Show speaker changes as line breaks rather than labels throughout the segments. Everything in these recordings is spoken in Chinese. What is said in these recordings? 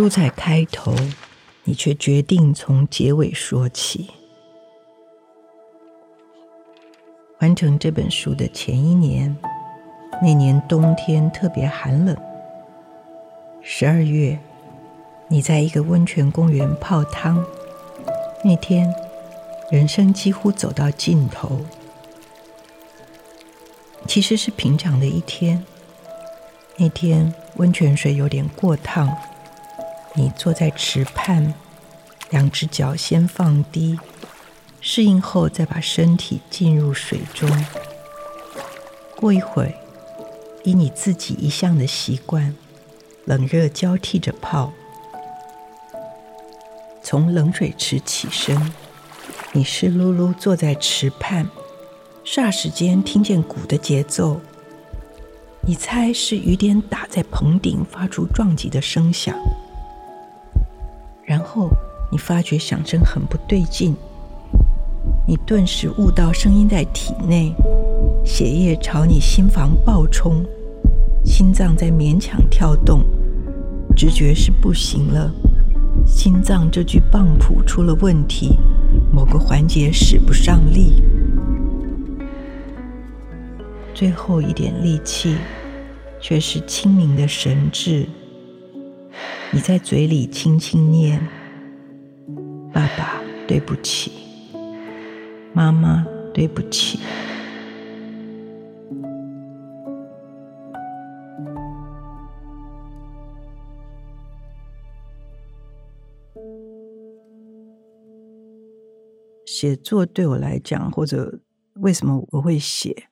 书在开头，你却决定从结尾说起。完成这本书的前一年，那年冬天特别寒冷。十二月，你在一个温泉公园泡汤。那天，人生几乎走到尽头。其实是平常的一天。那天温泉水有点过烫，你坐在池畔，两只脚先放低。适应后，再把身体浸入水中。过一会儿，以你自己一向的习惯，冷热交替着泡。从冷水池起身，你湿漉漉坐在池畔，霎时间听见鼓的节奏。你猜是雨点打在棚顶，发出撞击的声响。然后你发觉响声很不对劲。你顿时悟到声音在体内，血液朝你心房暴冲，心脏在勉强跳动，直觉是不行了，心脏这具棒谱出了问题，某个环节使不上力，最后一点力气，却是清明的神智。你在嘴里轻轻念：“爸爸，对不起。”妈妈，对不起。写作对我来讲，或者为什么我会写，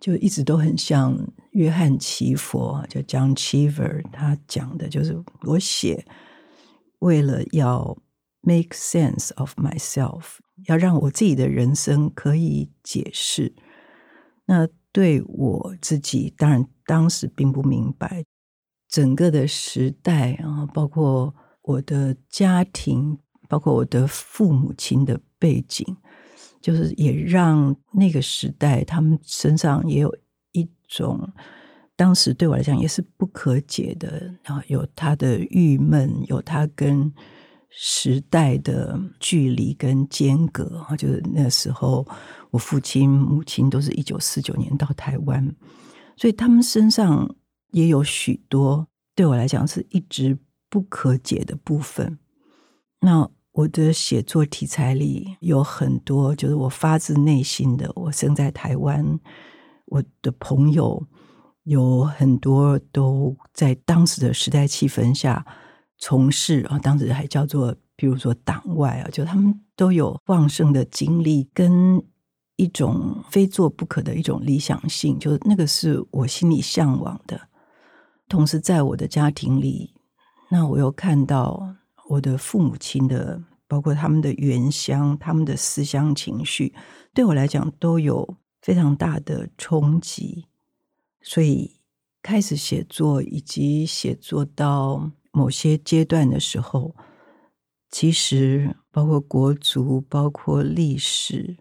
就一直都很像约翰奇佛，就 John Cheever 他讲的，就是我写为了要 make sense of myself。要让我自己的人生可以解释，那对我自己，当然当时并不明白整个的时代啊，包括我的家庭，包括我的父母亲的背景，就是也让那个时代他们身上也有一种，当时对我来讲也是不可解的，然后有他的郁闷，有他跟。时代的距离跟间隔啊，就是那时候，我父亲、母亲都是一九四九年到台湾，所以他们身上也有许多对我来讲是一直不可解的部分。那我的写作题材里有很多，就是我发自内心的。我生在台湾，我的朋友有很多都在当时的时代气氛下。从事啊，当时还叫做，比如说党外啊，就他们都有旺盛的精力跟一种非做不可的一种理想性，就是那个是我心里向往的。同时，在我的家庭里，那我又看到我的父母亲的，包括他们的原乡、他们的思乡情绪，对我来讲都有非常大的冲击。所以，开始写作以及写作到。某些阶段的时候，其实包括国族、包括历史、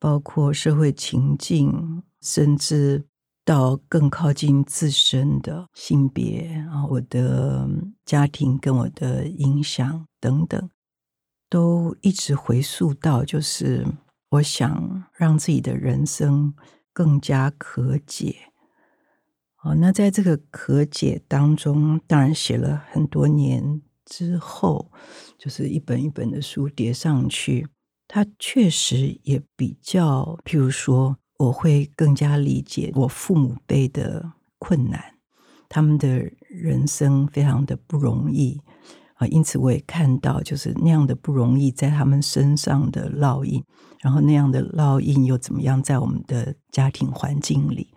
包括社会情境，甚至到更靠近自身的性别啊，我的家庭跟我的影响等等，都一直回溯到，就是我想让自己的人生更加可解。哦，那在这个可解当中，当然写了很多年之后，就是一本一本的书叠上去，它确实也比较，譬如说，我会更加理解我父母辈的困难，他们的人生非常的不容易啊，因此我也看到，就是那样的不容易在他们身上的烙印，然后那样的烙印又怎么样在我们的家庭环境里。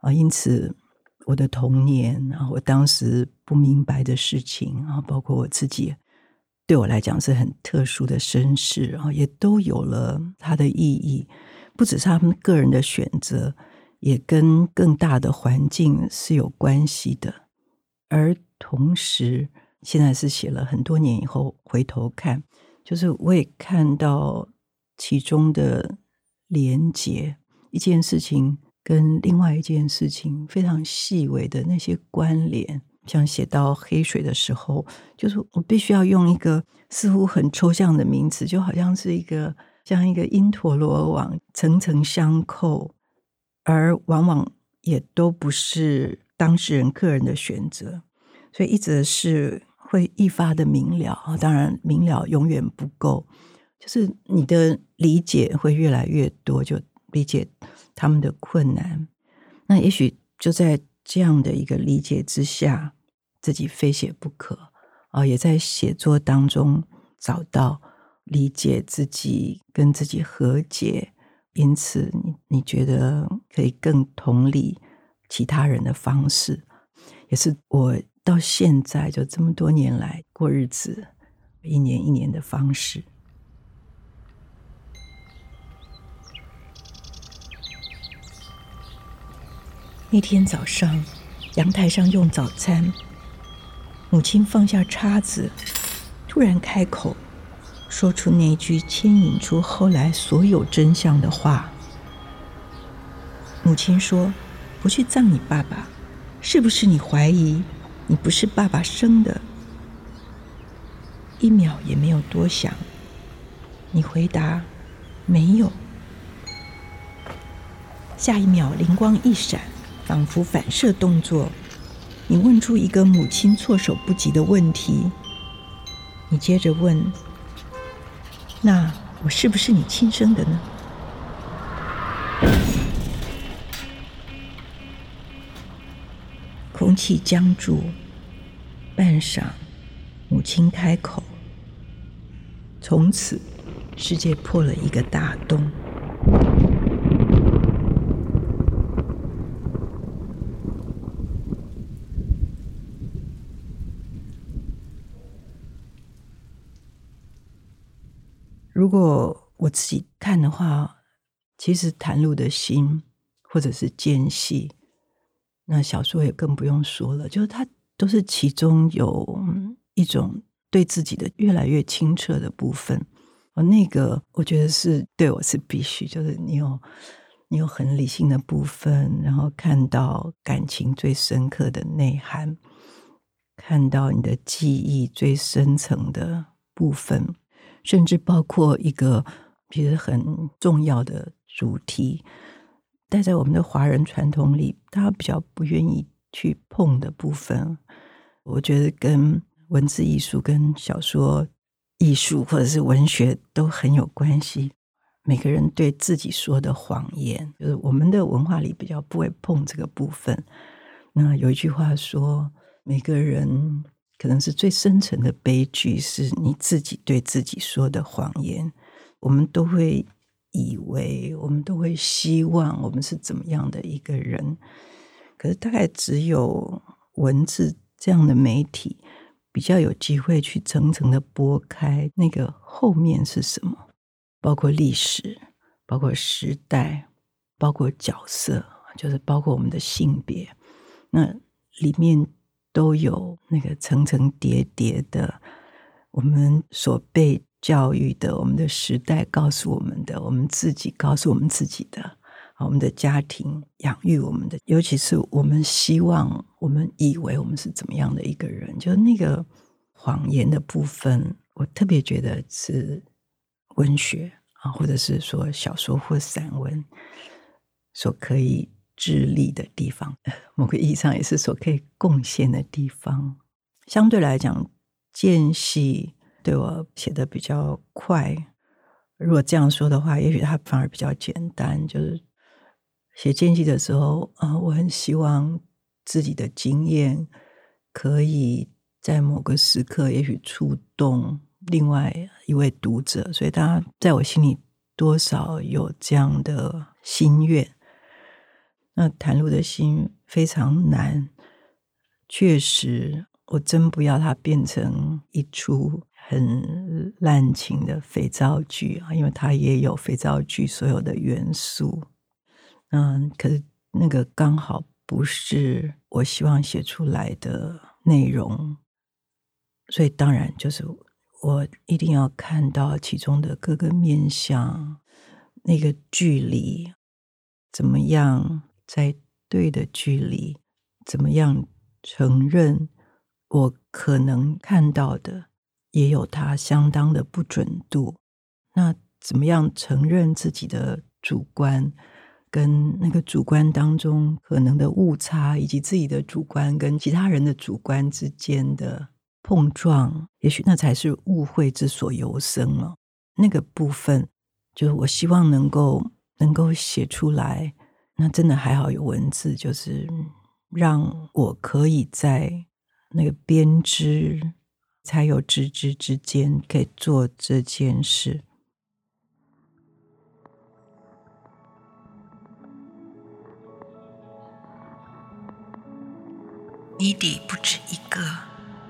啊，因此我的童年啊，我当时不明白的事情啊，包括我自己，对我来讲是很特殊的身世啊，也都有了它的意义。不只是他们个人的选择，也跟更大的环境是有关系的。而同时，现在是写了很多年以后回头看，就是我也看到其中的连结，一件事情跟另外一件事情非常细微的那些关联。像写到黑水的时候，就是我必须要用一个似乎很抽象的名词，就好像是一个。像一个因陀罗网，层层相扣，而往往也都不是当事人个人的选择，所以一直是会愈发的明了。当然，明了永远不够，就是你的理解会越来越多，就理解他们的困难。那也许就在这样的一个理解之下，自己非写不可啊，也在写作当中找到。理解自己，跟自己和解，因此你你觉得可以更同理其他人的方式，也是我到现在就这么多年来过日子，一年一年的方式。那天早上，阳台上用早餐，母亲放下叉子，突然开口。说出那句牵引出后来所有真相的话。母亲说：“不去葬你爸爸，是不是你怀疑你不是爸爸生的？”一秒也没有多想，你回答：“没有。”下一秒灵光一闪，仿佛反射动作，你问出一个母亲措手不及的问题。你接着问。那我是不是你亲生的呢？空气僵住，半晌，母亲开口。从此，世界破了一个大洞。如果我自己看的话，其实袒露的心或者是间隙，那小说也更不用说了。就是它都是其中有一种对自己的越来越清澈的部分。而那个我觉得是对我是必须，就是你有你有很理性的部分，然后看到感情最深刻的内涵，看到你的记忆最深层的部分。甚至包括一个其实很重要的主题，但在我们的华人传统里，他比较不愿意去碰的部分，我觉得跟文字艺术、跟小说艺术或者是文学都很有关系。每个人对自己说的谎言，就是我们的文化里比较不会碰这个部分。那有一句话说，每个人。可能是最深层的悲剧，是你自己对自己说的谎言。我们都会以为，我们都会希望，我们是怎么样的一个人。可是，大概只有文字这样的媒体，比较有机会去层层的剥开那个后面是什么，包括历史，包括时代，包括角色，就是包括我们的性别。那里面。都有那个层层叠叠的，我们所被教育的，我们的时代告诉我们的，我们自己告诉我们自己的，我们的家庭养育我们的，尤其是我们希望，我们以为我们是怎么样的一个人，就是那个谎言的部分，我特别觉得是文学啊，或者是说小说或散文所可以。智力的地方，某个意义上也是所可以贡献的地方。相对来讲，间隙对我写的比较快。如果这样说的话，也许它反而比较简单。就是写间隙的时候，啊，我很希望自己的经验可以在某个时刻，也许触动另外一位读者。所以，他在我心里多少有这样的心愿。那袒露的心非常难，确实，我真不要它变成一出很滥情的肥皂剧啊，因为它也有肥皂剧所有的元素。嗯，可是那个刚好不是我希望写出来的内容，所以当然就是我一定要看到其中的各个面向，那个距离怎么样。在对的距离，怎么样承认我可能看到的也有它相当的不准度？那怎么样承认自己的主观跟那个主观当中可能的误差，以及自己的主观跟其他人的主观之间的碰撞？也许那才是误会之所由生了。那个部分，就是我希望能够能够写出来。那真的还好有文字，就是让我可以在那个编织才有织织之间，可以做这件事。谜底不止一个，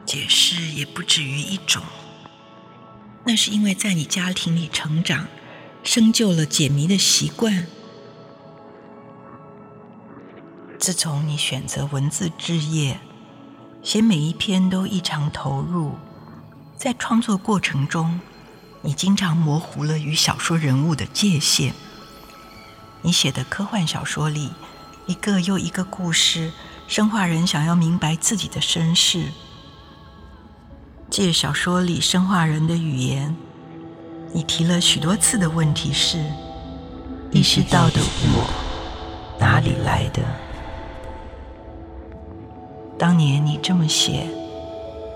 解释也不止于一种。那是因为在你家庭里成长，生就了解谜的习惯。自从你选择文字志业，写每一篇都异常投入，在创作过程中，你经常模糊了与小说人物的界限。你写的科幻小说里，一个又一个故事，生化人想要明白自己的身世，借小说里生化人的语言，你提了许多次的问题是：意识到的我哪里来的？当年你这么写，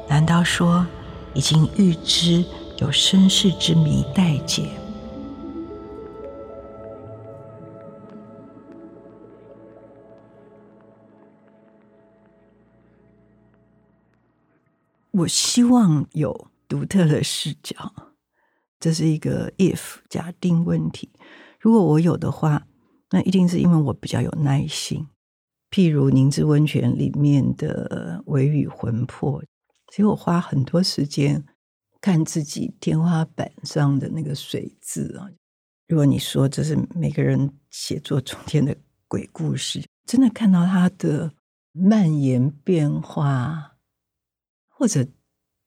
难道说已经预知有身世之谜待解？我希望有独特的视角，这是一个 if 假定问题。如果我有的话，那一定是因为我比较有耐心。譬如《凝脂温泉》里面的微雨魂魄，其实我花很多时间看自己天花板上的那个水渍啊。如果你说这是每个人写作中间的鬼故事，真的看到它的蔓延变化，或者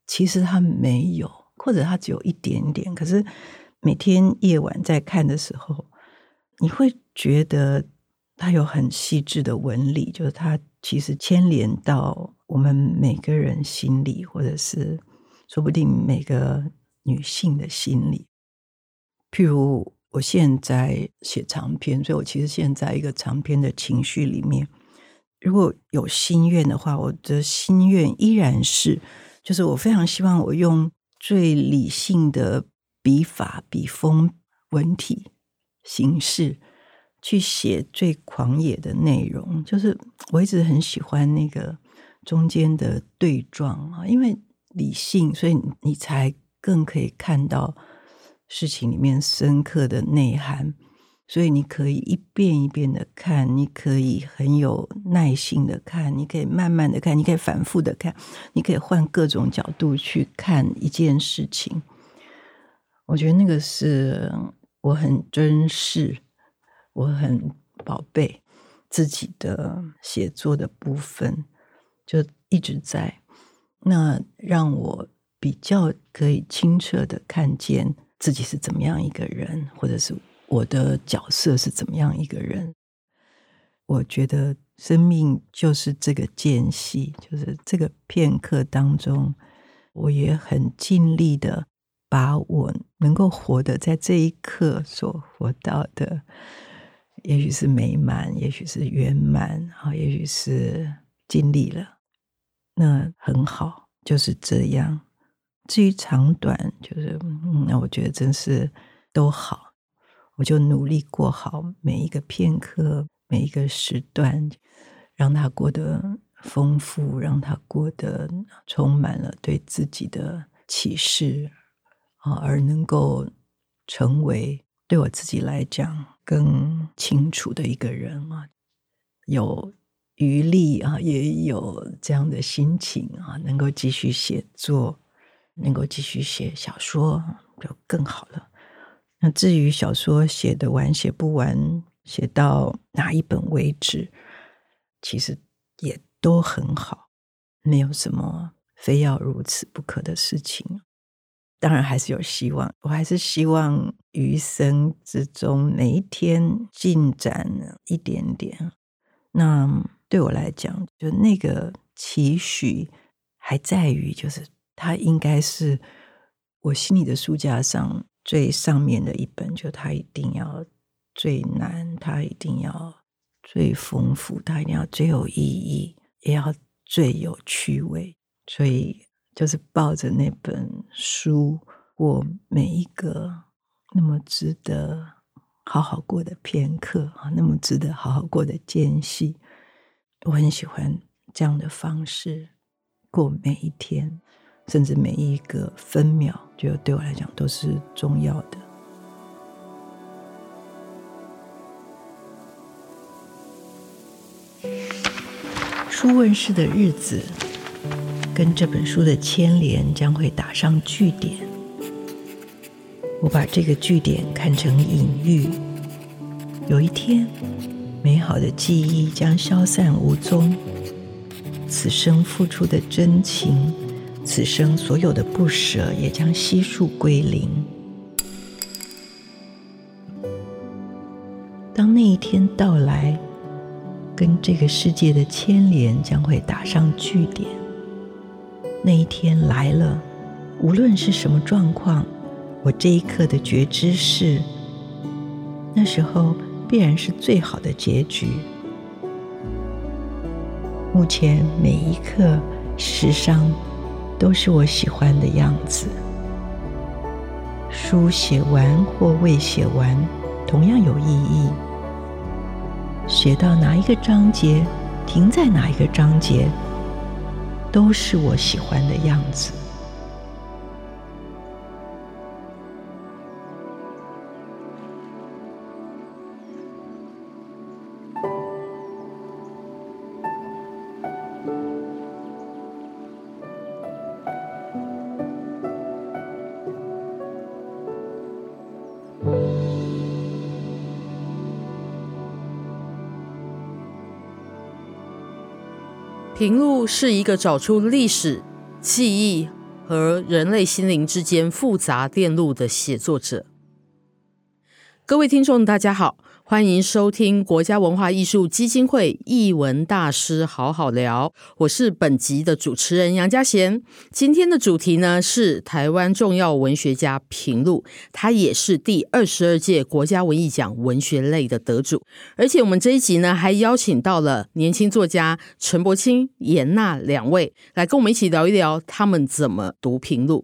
其实它没有，或者它只有一点点。可是每天夜晚在看的时候，你会觉得。它有很细致的纹理，就是它其实牵连到我们每个人心里，或者是说不定每个女性的心里。譬如我现在写长篇，所以我其实现在一个长篇的情绪里面，如果有心愿的话，我的心愿依然是，就是我非常希望我用最理性的笔法、笔锋、文体、形式。去写最狂野的内容，就是我一直很喜欢那个中间的对撞啊，因为理性，所以你才更可以看到事情里面深刻的内涵，所以你可以一遍一遍的看，你可以很有耐心的看，你可以慢慢的看，你可以反复的看，你可以换各种角度去看一件事情。我觉得那个是我很珍视。我很宝贝自己的写作的部分，就一直在那，让我比较可以清澈的看见自己是怎么样一个人，或者是我的角色是怎么样一个人。我觉得生命就是这个间隙，就是这个片刻当中，我也很尽力的把我能够活得在这一刻所活到的。也许是美满，也许是圆满，啊，也许是尽力了，那很好，就是这样。至于长短，就是嗯，那我觉得真是都好，我就努力过好每一个片刻，每一个时段，让它过得丰富，让它过得充满了对自己的启示啊，而能够成为对我自己来讲。更清楚的一个人啊，有余力啊，也有这样的心情啊，能够继续写作，能够继续写小说就更好了。那至于小说写得完写不完，写到哪一本为止，其实也都很好，没有什么非要如此不可的事情。当然还是有希望，我还是希望余生之中每一天进展一点点。那对我来讲，就那个期许还在于，就是它应该是我心里的书架上最上面的一本，就它一定要最难，它一定要最丰富，它一定要最有意义，也要最有趣味，所以。就是抱着那本书过每一个那么值得好好过的片刻啊，那么值得好好过的间隙，我很喜欢这样的方式过每一天，甚至每一个分秒，就对我来讲都是重要的。书问世的日子。跟这本书的牵连将会打上句点。我把这个句点看成隐喻。有一天，美好的记忆将消散无踪，此生付出的真情，此生所有的不舍也将悉数归零。当那一天到来，跟这个世界的牵连将会打上句点。那一天来了，无论是什么状况，我这一刻的觉知是，那时候必然是最好的结局。目前每一刻，时尚都是我喜欢的样子。书写完或未写完，同样有意义。写到哪一个章节，停在哪一个章节。都是我喜欢的样子。
平路是一个找出历史、记忆和人类心灵之间复杂电路的写作者。各位听众，大家好。欢迎收听国家文化艺术基金会艺文大师好好聊，我是本集的主持人杨佳贤。今天的主题呢是台湾重要文学家平路，他也是第二十二届国家文艺奖文学类的得主。而且我们这一集呢还邀请到了年轻作家陈柏青、颜讷两位来跟我们一起聊一聊他们怎么读平路。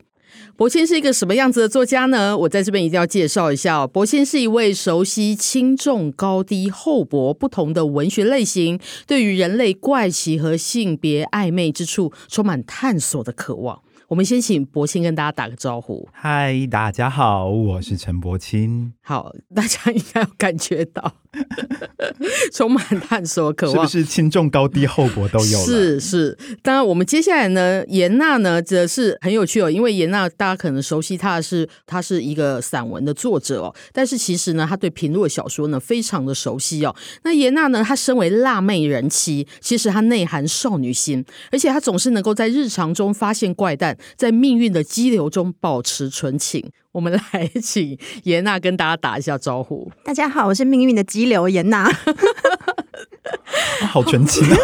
柏谦是一个什么样子的作家呢？我在这边一定要介绍一下哦。柏谦是一位熟悉轻重高低厚薄不同的文学类型，对于人类怪奇和性别暧昧之处充满探索的渴望。我们先请柏青跟大家打个招呼。
嗨，大家好，我是陈柏青。
好，大家应该有感觉到。充满探索渴望，
是不是轻重高低厚薄都有？
是是，当然我们接下来呢，严娜呢则是很有趣哦，因为严娜大家可能熟悉她的是，她是一个散文的作者哦，但是其实呢，她对平路的小说呢非常的熟悉哦。那严娜呢，她身为辣妹人妻，其实她内含少女心，而且她总是能够在日常中发现怪诞，在命运的激流中保持纯情。我们来请严娜跟大家打一下招呼。
大家好，我是命运的激流颜讷。
好纯情。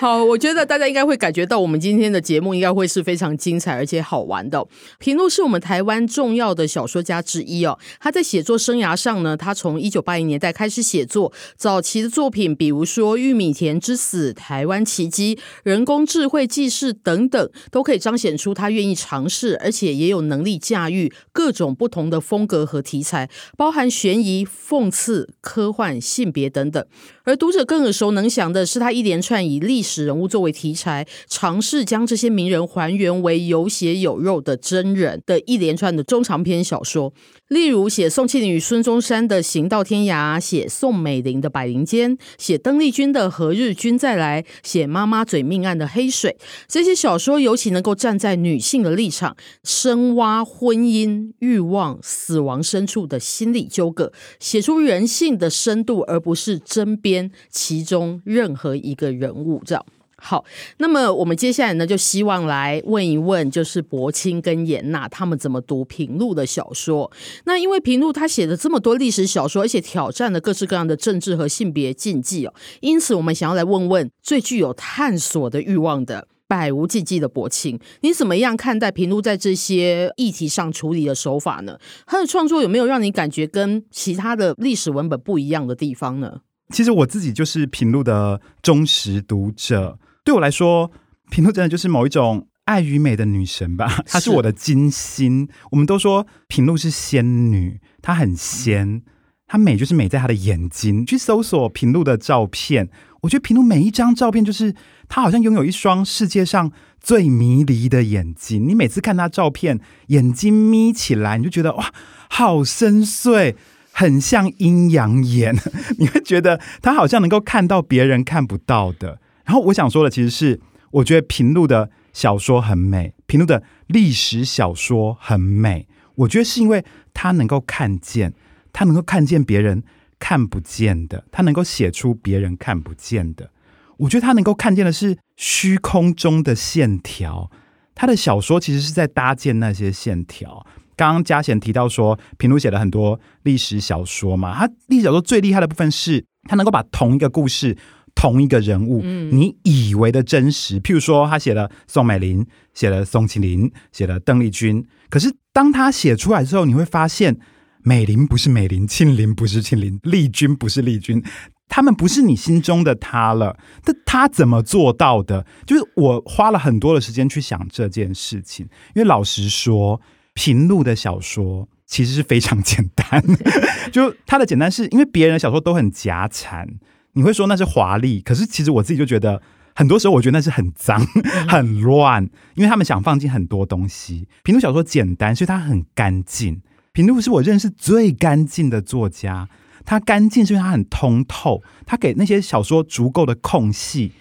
好，我觉得大家应该会感觉到，我们今天的节目应该会是非常精彩而且好玩的。平路是我们台湾重要的小说家之一哦。他在写作生涯上呢，他从一九八零年代开始写作，早期的作品，比如说《玉米田之死》《台湾奇迹》《人工智慧记事》等等，都可以彰显出他愿意尝试，而且也有能力驾驭各种不同的风格和题材，包含悬疑、讽刺、科幻、性别等等。而读者更耳熟能详的是他一连串以历史人物作为题材，尝试将这些名人还原为有血有肉的真人的一连串的中长篇小说。例如写宋庆龄与孙中山的《行到天涯》，写宋美龄的《百灵间》，写邓丽君的《何日君再来》，写妈妈嘴命案的《黑水》。这些小说尤其能够站在女性的立场，深挖婚姻、欲望、死亡深处的心理纠葛，写出人性的深度，而不是针砭其中任何一个人物。这样。好，那么我们接下来呢，就希望来问一问，就是柏青跟颜娜他们怎么读平路的小说。那因为平路他写了这么多历史小说，而且挑战了各式各样的政治和性别禁忌哦，因此我们想要来问问最具有探索的欲望的百无禁忌的柏青，你怎么样看待平路在这些议题上处理的手法呢？他的创作有没有让你感觉跟其他的历史文本不一样的地方呢？
其实我自己就是平路的忠实读者。对我来说，平路真的就是某一种爱与美的女神吧，她是我的金星。我们都说平路是仙女，她很仙，她美就是美在她的眼睛。去搜索平路的照片，我觉得平路每一张照片就是她好像拥有一双世界上最迷离的眼睛。你每次看她照片，眼睛眯起来，你就觉得哇，好深邃，很像阴阳眼。你会觉得她好像能够看到别人看不到的。然后我想说的其实是，我觉得平路的小说很美，平路的历史小说很美。我觉得是因为他能够看见，他能够看见别人看不见的，他能够写出别人看不见的。我觉得他能够看见的是虚空中的线条。他的小说其实是在搭建那些线条。刚刚嘉贤提到说，平路写了很多历史小说嘛，他历史小说最厉害的部分是他能够把同一个故事。同一个人物，你以为的真实，譬如说他写了宋美龄，写了宋庆龄，写了邓丽君，可是当他写出来之后，你会发现美龄不是美龄，庆龄不是庆龄，丽君不是丽君，他们不是你心中的他了。但他怎么做到的？就是我花了很多的时间去想这件事情，因为老实说，平路的小说其实是非常简单，就他的简单是因为别人的小说都很夹产。你会说那是华丽，可是其实我自己就觉得，很多时候我觉得那是很脏、很乱，因为他们想放进很多东西。平路小说简单，所以它很干净。平路是我认识最干净的作家，他干净是因为他很通透，他给那些小说足够的空隙，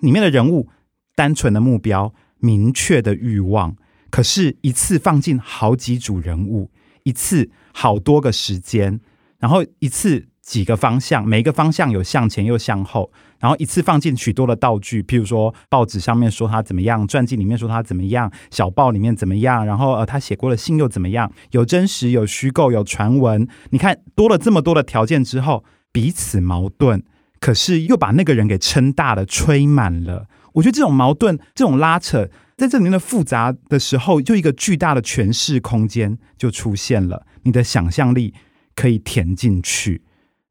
里面的人物单纯的目标、明确的欲望，可是一次放进好几组人物，一次好多个时间，然后一次。几个方向，每一个方向有向前又向后，然后一次放进许多的道具，譬如说报纸上面说他怎么样，传记里面说他怎么样，小报里面怎么样，然后呃他写过的信又怎么样，有真实有虚构有传闻，你看多了这么多的条件之后，彼此矛盾，可是又把那个人给撑大了，吹满了。我觉得这种矛盾，这种拉扯，在这里面的复杂的时候，就一个巨大的诠释空间就出现了，你的想象力可以填进去。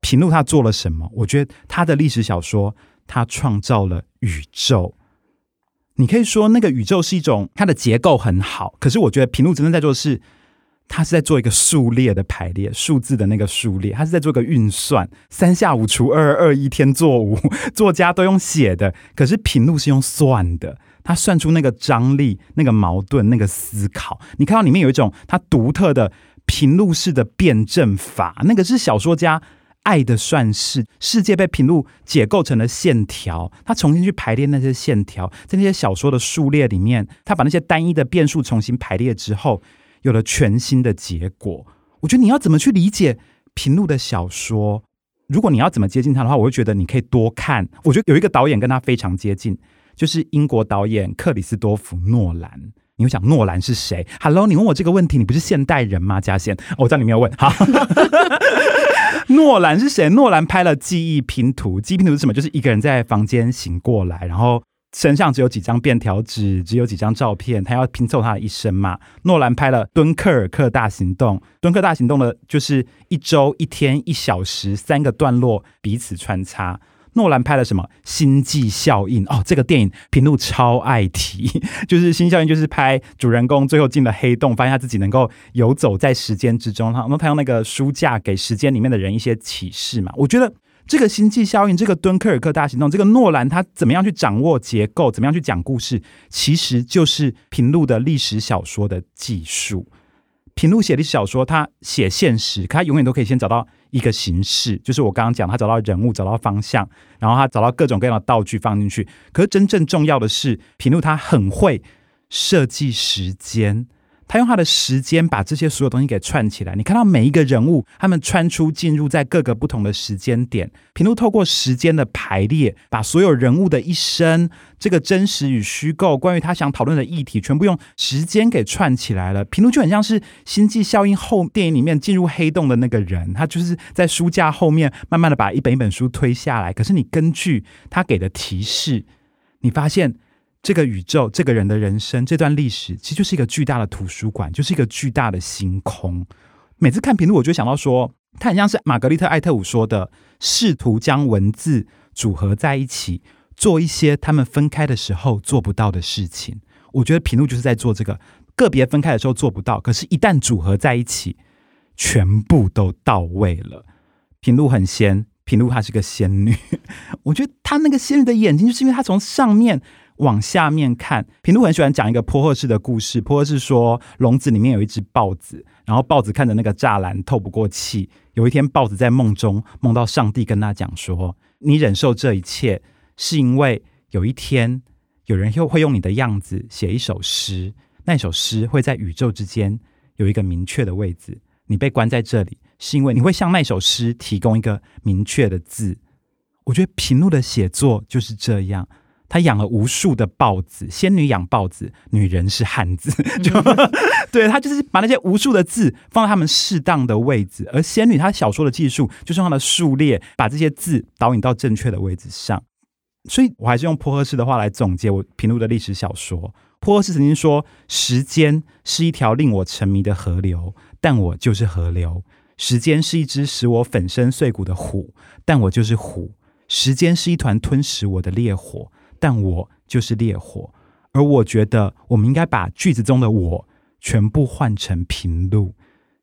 平路他做了什么？我觉得他的历史小说，他创造了宇宙。你可以说那个宇宙是一种它的结构很好，可是我觉得平路真正在做的是，他是在做一个数列的排列，数字的那个数列，他是在做个运算，三下五除二，二一天作五，作家都用写的，可是平路是用算的，他算出那个张力、那个矛盾、那个思考。你看到里面有一种他独特的平路式的辩证法，那个是小说家。爱的算式，世界被平路解构成了线条，他重新去排列那些线条，在那些小说的数列里面，他把那些单一的变数重新排列之后，有了全新的结果。我觉得你要怎么去理解平路的小说？如果你要怎么接近他的话，我会觉得你可以多看。我觉得有一个导演跟他非常接近，就是英国导演克里斯多夫诺兰。你会想诺兰是谁？Hello，你问我这个问题，你不是现代人吗？嘉贤，我知道你没有问。好。诺兰是谁？诺兰拍了《记忆拼图》，记忆拼图是什么？就是一个人在房间醒过来，然后身上只有几张便条纸，只有几张照片，他要拼凑他的一生嘛。诺兰拍了《敦刻尔克大行动》，《敦刻大行动》的就是一周、一天、一小时三个段落彼此穿插。诺兰拍了什么？《星际效应》哦，这个电影平路超爱提，就是《星际效应》，就是拍主人公最后进了黑洞，发现他自己能够游走在时间之中，然后他用那个书架给时间里面的人一些启示嘛。我觉得这个星际效应，这个敦刻尔克大行动，这个诺兰他怎么样去掌握结构，怎么样去讲故事，其实就是平路的历史小说的技术。平路写历史小说，他写现实，可他永远都可以先找到一个形式，就是我刚刚讲，他找到人物，找到方向，然后他找到各种各样的道具放进去。可是真正重要的是，平路他很会设计时间。他用他的时间把这些所有东西给串起来。你看到每一个人物，他们穿出进入在各个不同的时间点。平路透过时间的排列，把所有人物的一生、这个真实与虚构、关于他想讨论的议题，全部用时间给串起来了。平路就很像是《星际效应》后电影里面进入黑洞的那个人，他就是在书架后面慢慢的把一本一本书推下来。可是你根据他给的提示，你发现。这个宇宙，这个人的人生，这段历史，其实就是一个巨大的图书馆，就是一个巨大的星空。每次看平路，我就想到说，他很像是玛格丽特·艾特伍说的，试图将文字组合在一起，做一些他们分开的时候做不到的事情。我觉得平路就是在做这个，个别分开的时候做不到，可是，一旦组合在一起，全部都到位了。平路很仙，平路她是个仙女。我觉得她那个仙女的眼睛，就是因为她从上面。往下面看，平路很喜欢讲一个波赫式的故事。波赫是说，笼子里面有一只豹子，然后豹子看着那个栅栏透不过气。有一天，豹子在梦中梦到上帝跟他讲说：“你忍受这一切，是因为有一天有人又会用你的样子写一首诗，那首诗会在宇宙之间有一个明确的位置。你被关在这里，是因为你会向那首诗提供一个明确的字。”我觉得平路的写作就是这样。他养了无数的豹子，仙女养豹子，女人是汉子，就 对，他就是把那些无数的字放在他们适当的位置，而仙女她小说的技术就是用她的数列把这些字导引到正确的位置上。所以我还是用坡赫士的话来总结我平路的历史小说。坡赫士曾经说：“时间是一条令我沉迷的河流，但我就是河流；时间是一只使我粉身碎骨的虎，但我就是虎；时间是一团吞噬我的烈火。”但我就是烈火，而我觉得我们应该把句子中的“我”全部换成平路。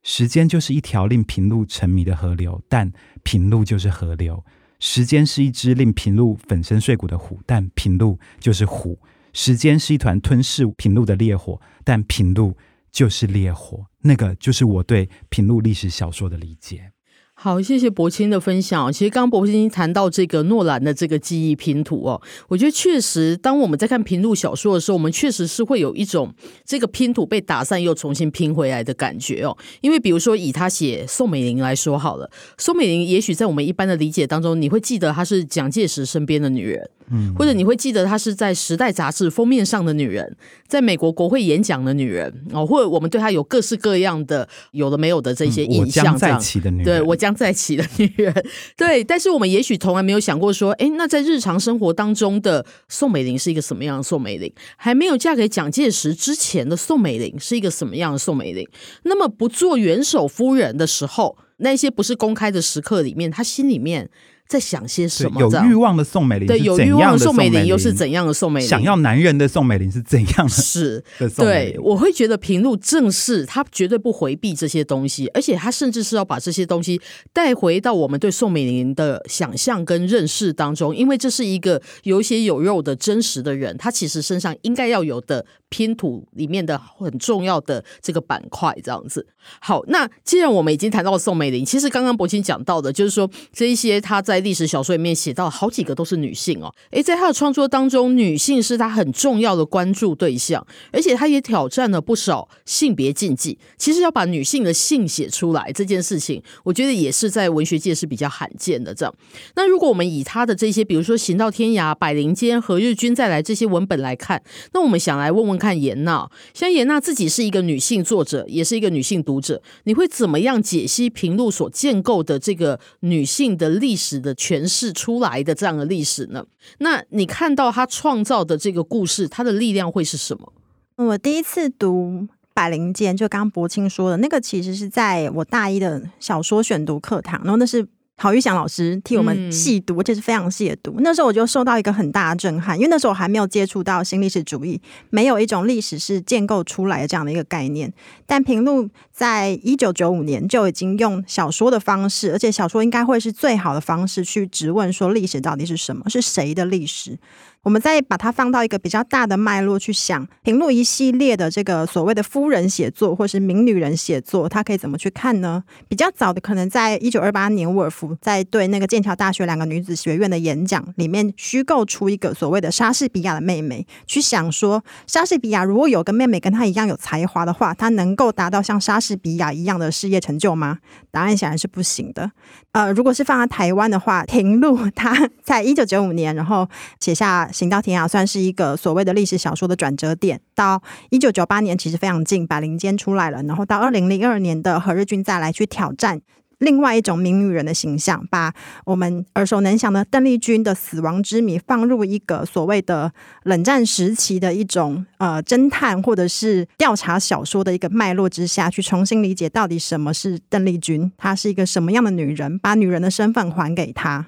时间就是一条令平路沉迷的河流，但平路就是河流。时间是一只令平路粉身碎骨的虎，但平路就是虎。时间是一团吞噬平路的烈火，但平路就是烈火。那个就是我对平路历史小说的理解。
好，谢谢柏青的分享。其实刚刚柏青谈到这个诺兰的这个记忆拼图哦，我觉得确实，当我们在看平路小说的时候，我们确实是会有一种这个拼图被打散又重新拼回来的感觉哦。因为比如说以他写宋美龄来说好了，宋美龄也许在我们一般的理解当中，你会记得她是蒋介石身边的女人。嗯，或者你会记得她是在《时代》杂志封面上的女人，在美国国会演讲的女人哦，或者我们对她有各式各样的有的没有的这些印象，
我将再起的女人，
对，我将再起的女人，对。但是我们也许从来没有想过说，哎，那在日常生活当中的宋美龄是一个什么样的宋美龄？还没有嫁给蒋介石之前的宋美龄是一个什么样的宋美龄？那么不做元首夫人的时候，那些不是公开的时刻里面，她心里面。在想些什么？
有欲望的宋美龄，
对，有欲望的宋美龄又是怎样的宋美龄？
想要男人的宋美龄是怎样的？
是，对，我会觉得平路正是他绝对不回避这些东西，而且他甚至是要把这些东西带回到我们对宋美龄的想象跟认识当中，因为这是一个有血有肉的真实的人，他其实身上应该要有的拼图里面的很重要的这个板块，这样子。好，那既然我们已经谈到了宋美龄，其实刚刚柏青讲到的，就是说这一些他在。历史小说里面写到好几个都是女性哦，诶，在他的创作当中，女性是他很重要的关注对象，而且他也挑战了不少性别禁忌。其实要把女性的性写出来这件事情，我觉得也是在文学界是比较罕见的。这样，那如果我们以他的这些，比如说《行到天涯》《百灵间》《何日君再来》这些文本来看，那我们想来问问看颜娜，像颜娜自己是一个女性作者，也是一个女性读者，你会怎么样解析平路所建构的这个女性的历史的诠释出来的这样的历史呢？那你看到她创造的这个故事，它的力量会是什么？
我第一次读《百灵间》，就刚刚柏青说的那个，其实是在我大一的小说选读课堂，然后那是郝玉祥老师替我们细读，这、嗯、是非常细的读。那时候我就受到一个很大的震撼，因为那时候我还没有接触到新历史主义，没有一种历史是建构出来的这样的一个概念。但平路在一九九五年就已经用小说的方式，而且小说应该会是最好的方式去质问说历史到底是什么，是谁的历史。我们再把它放到一个比较大的脉络去想，平路一系列的这个所谓的夫人写作，或是名女人写作，它可以怎么去看呢？比较早的，可能在一九二八年，沃尔夫在对那个剑桥大学两个女子学院的演讲里面，虚构出一个所谓的莎士比亚的妹妹，去想说，莎士比亚如果有个妹妹跟她一样有才华的话，她能够达到像莎士比亚一样的事业成就吗？答案显然是不行的。呃，如果是放在台湾的话，平路她在一九九五年，然后写下。行到天涯算是一个所谓的历史小说的转折点。到一九九八年，其实非常近，百灵间出来了。然后到二零零二年的何日君再来去挑战另外一种名女人的形象，把我们耳熟能详的邓丽君的死亡之谜放入一个所谓的冷战时期的一种呃侦探或者是调查小说的一个脉络之下去重新理解到底什么是邓丽君，她是一个什么样的女人，把女人的身份还给她。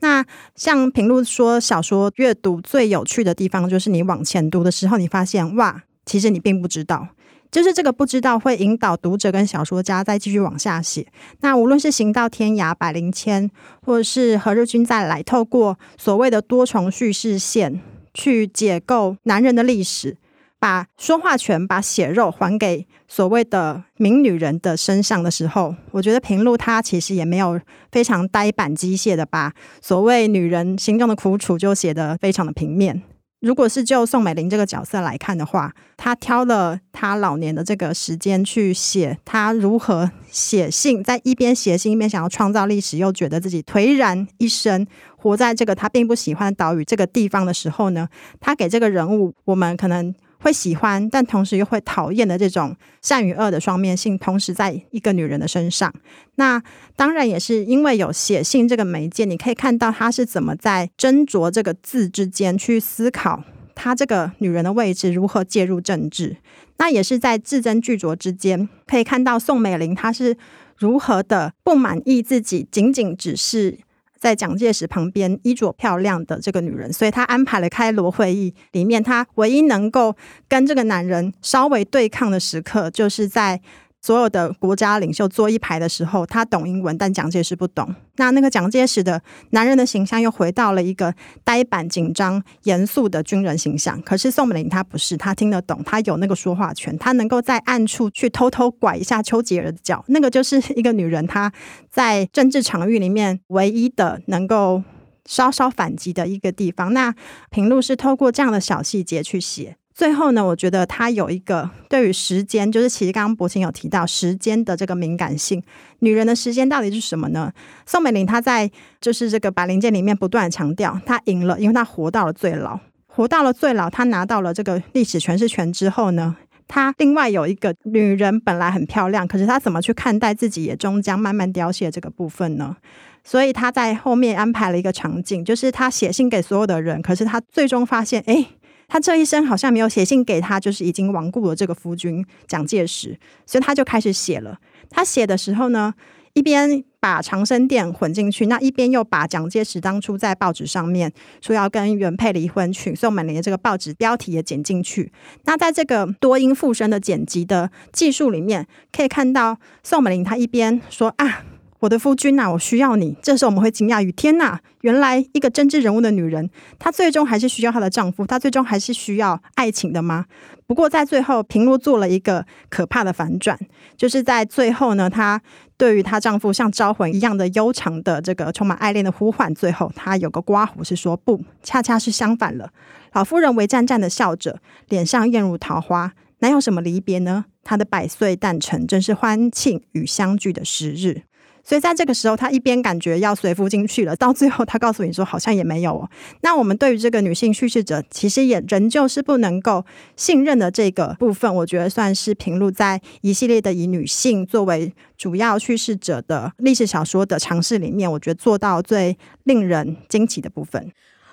那像平路说，小说阅读最有趣的地方，就是你往前读的时候，你发现哇，其实你并不知道，就是这个不知道会引导读者跟小说家再继续往下写。那无论是行到天涯、百灵千，或者是何日君再来，透过所谓的多重叙事线去解构男人的历史。把说话权、把血肉还给所谓的名女人的身上的时候，我觉得平路他其实也没有非常呆板机械的把所谓女人心中的苦楚就写得非常的平面。如果是就宋美龄这个角色来看的话，她挑了她老年的这个时间去写她如何写信，在一边写信一边想要创造历史，又觉得自己颓然一生，活在这个她并不喜欢的岛屿这个地方的时候呢，她给这个人物我们可能。会喜欢，但同时又会讨厌的这种善与恶的双面性，同时在一个女人的身上。那当然也是因为有写信这个媒介，你可以看到她是怎么在斟酌这个字之间去思考，她这个女人的位置如何介入政治。那也是在字斟句酌之间，可以看到宋美龄她是如何的不满意自己，仅仅只是。在蒋介石旁边衣着漂亮的这个女人，所以她安排了开罗会议，里面她唯一能够跟这个男人稍微对抗的时刻，就是在。所有的国家领袖坐一排的时候，他懂英文，但蒋介石不懂。那那个蒋介石的男人的形象又回到了一个呆板、紧张、严肃的军人形象。可是宋美龄她不是，她听得懂，她有那个说话权，她能够在暗处去偷偷拐一下丘吉尔的脚。那个就是一个女人，她在政治场域里面唯一的能够稍稍反击的一个地方。那平路是透过这样的小细节去写。最后呢，我觉得他有一个对于时间，就是其实刚刚柏青有提到时间的这个敏感性。女人的时间到底是什么呢？宋美龄她在就是这个白灵间里面不断强调，她赢了，因为她活到了最老，活到了最老，她拿到了这个历史诠释权之后呢，她另外有一个女人本来很漂亮，可是她怎么去看待自己也终将慢慢凋谢这个部分呢？所以她在后面安排了一个场景，就是她写信给所有的人，可是她最终发现，哎。他这一生好像没有写信给他，就是已经亡故了这个夫君蒋介石，所以他就开始写了。他写的时候呢，一边把长生殿混进去，那一边又把蒋介石当初在报纸上面说要跟原配离婚、娶宋美龄的这个报纸标题也剪进去。那在这个多音复声的剪辑的技术里面，可以看到宋美龄她一边说啊。我的夫君呐、我需要你。这时候我们会惊讶于天呐，原来一个政治人物的女人，她最终还是需要她的丈夫，她最终还是需要爱情的吗？不过在最后，平路做了一个可怕的反转，就是在最后呢，她对于她丈夫像招魂一样的悠长的这个充满爱恋的呼唤，最后她有个刮胡是说不，恰恰是相反了。老夫人微颤颤的笑着，脸上艳如桃花，哪有什么离别呢？她的百岁诞辰正是欢庆与相聚的时日。所以在这个时候，他一边感觉要随夫进去了，到最后他告诉你说，好像也没有哦。那我们对于这个女性叙事者，其实也仍旧是不能够信任的这个部分，我觉得算是平路在一系列的以女性作为主要叙事者的历史小说的尝试里面，我觉得做到最令人惊奇的部分。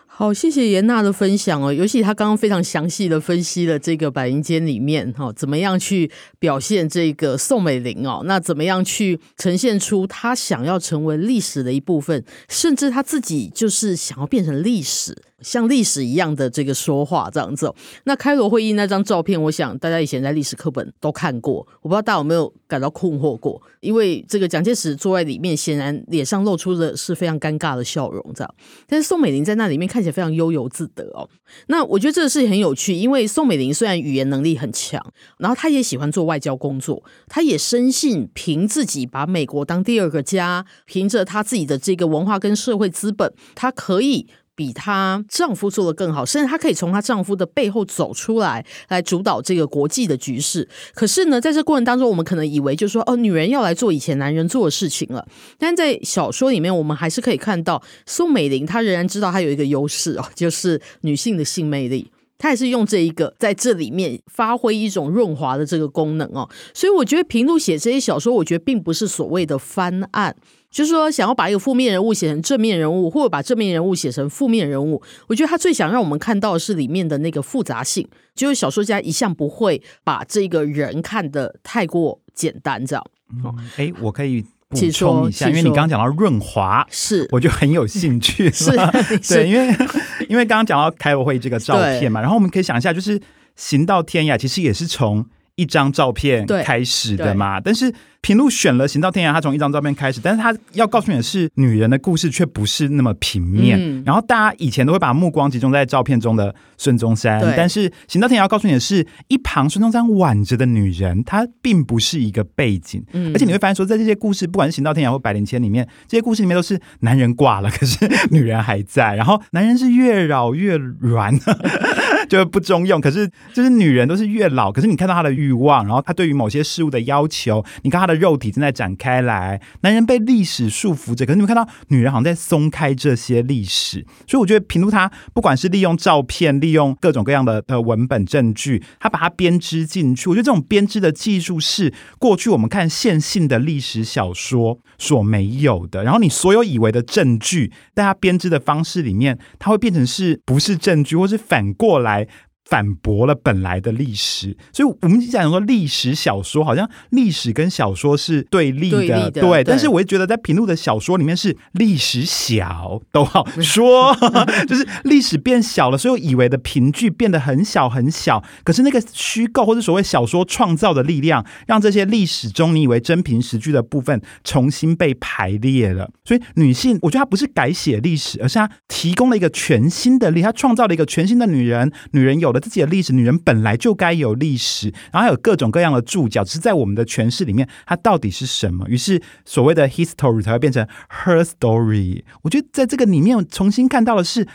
好，谢谢颜娜的分享哦。尤其她刚刚非常详细的分析了这个百灵间里面哈，怎么样去表现这个宋美龄哦，那怎么样去呈现出她想要成为历史的一部分，甚至她自己就是想要变成历史。像历史一样的这个说话这样子，那开罗会议那张照片，我想大家以前在历史课本都看过，我不知道大家有没有感到困惑过？因为这个蒋介石坐在里面，显然脸上露出的是非常尴尬的笑容，这样。但是宋美龄在那里面看起来非常悠游自得哦。那我觉得这个事情很有趣，因为宋美龄虽然语言能力很强，然后她也喜欢做外交工作，她也深信凭自己把美国当第二个家，凭着她自己的这个文化跟社会资本，她可以。比她丈夫做得更好，甚至她可以从她丈夫的背后走出来，来主导这个国际的局势。可是呢，在这过程当中，我们可能以为就是说，哦，女人要来做以前男人做的事情了。但在小说里面，我们还是可以看到宋美龄，她仍然知道她有一个优势哦，就是女性的性魅力。她也是用这一个在这里面发挥一种润滑的这个功能哦。所以我觉得平路写这些小说，我觉得并不是所谓的翻案。就是说，想要把一个负面人物写成正面人物，或者把正面人物写成负面人物，我觉得他最想让我们看到的是里面的那个复杂性。就是小说家一向不会把这个人看得太过简单，这样。
哎、嗯，我可以补充一下，因为你刚刚讲到润滑，是我就很有兴趣。是，对，因为因为刚刚讲到开罗会这个照片嘛，然后我们可以想一下，就是《行到天涯》其实也是从一张照片开始的嘛，但是。平路选了《行到天涯》，他从一张照片开始，但是他要告诉你的是，女人的故事却不是那么平面。嗯、然后大家以前都会把目光集中在照片中的孙中山，但是《行到天涯》要告诉你的是，一旁孙中山挽着的女人，她并不是一个背景。嗯、而且你会发现说，在这些故事，不管是《行到天涯》或《百灵千》里面，这些故事里面都是男人挂了，可是女人还在。然后男人是越老越软，就不中用。可是就是女人都是越老，可是你看到她的欲望，然后她对于某些事物的要求，你看她的。肉体正在展开来，男人被历史束缚着，可是你们看到女人好像在松开这些历史，所以我觉得平路他不管是利用照片，利用各种各样的的文本证据，他把它编织进去。我觉得这种编织的技术是过去我们看线性的历史小说所没有的。然后你所有以为的证据，在他编织的方式里面，它会变成是不是证据，或是反过来。guy, 反驳了本来的历史，所以我们讲说历史小说好像历史跟小说是对立的，对。但是我也觉得在平路的小说里面是历史小都好 说，就是历史变小了，所以我以为的凭据变得很小很小。可是那个虚构或者所谓小说创造的力量，让这些历史中你以为真凭实据的部分重新被排列了。所以女性，我觉得她不是改写历史，而是她提供了一个全新的力，她创造了一个全新的女人，女人有。自己的历史，女人本来就该有历史，然后还有各种各样的注脚，只是在我们的诠释里面，它到底是什么？于是所谓的 history 才会变成 her story。我觉得在这个里面重新看到的是。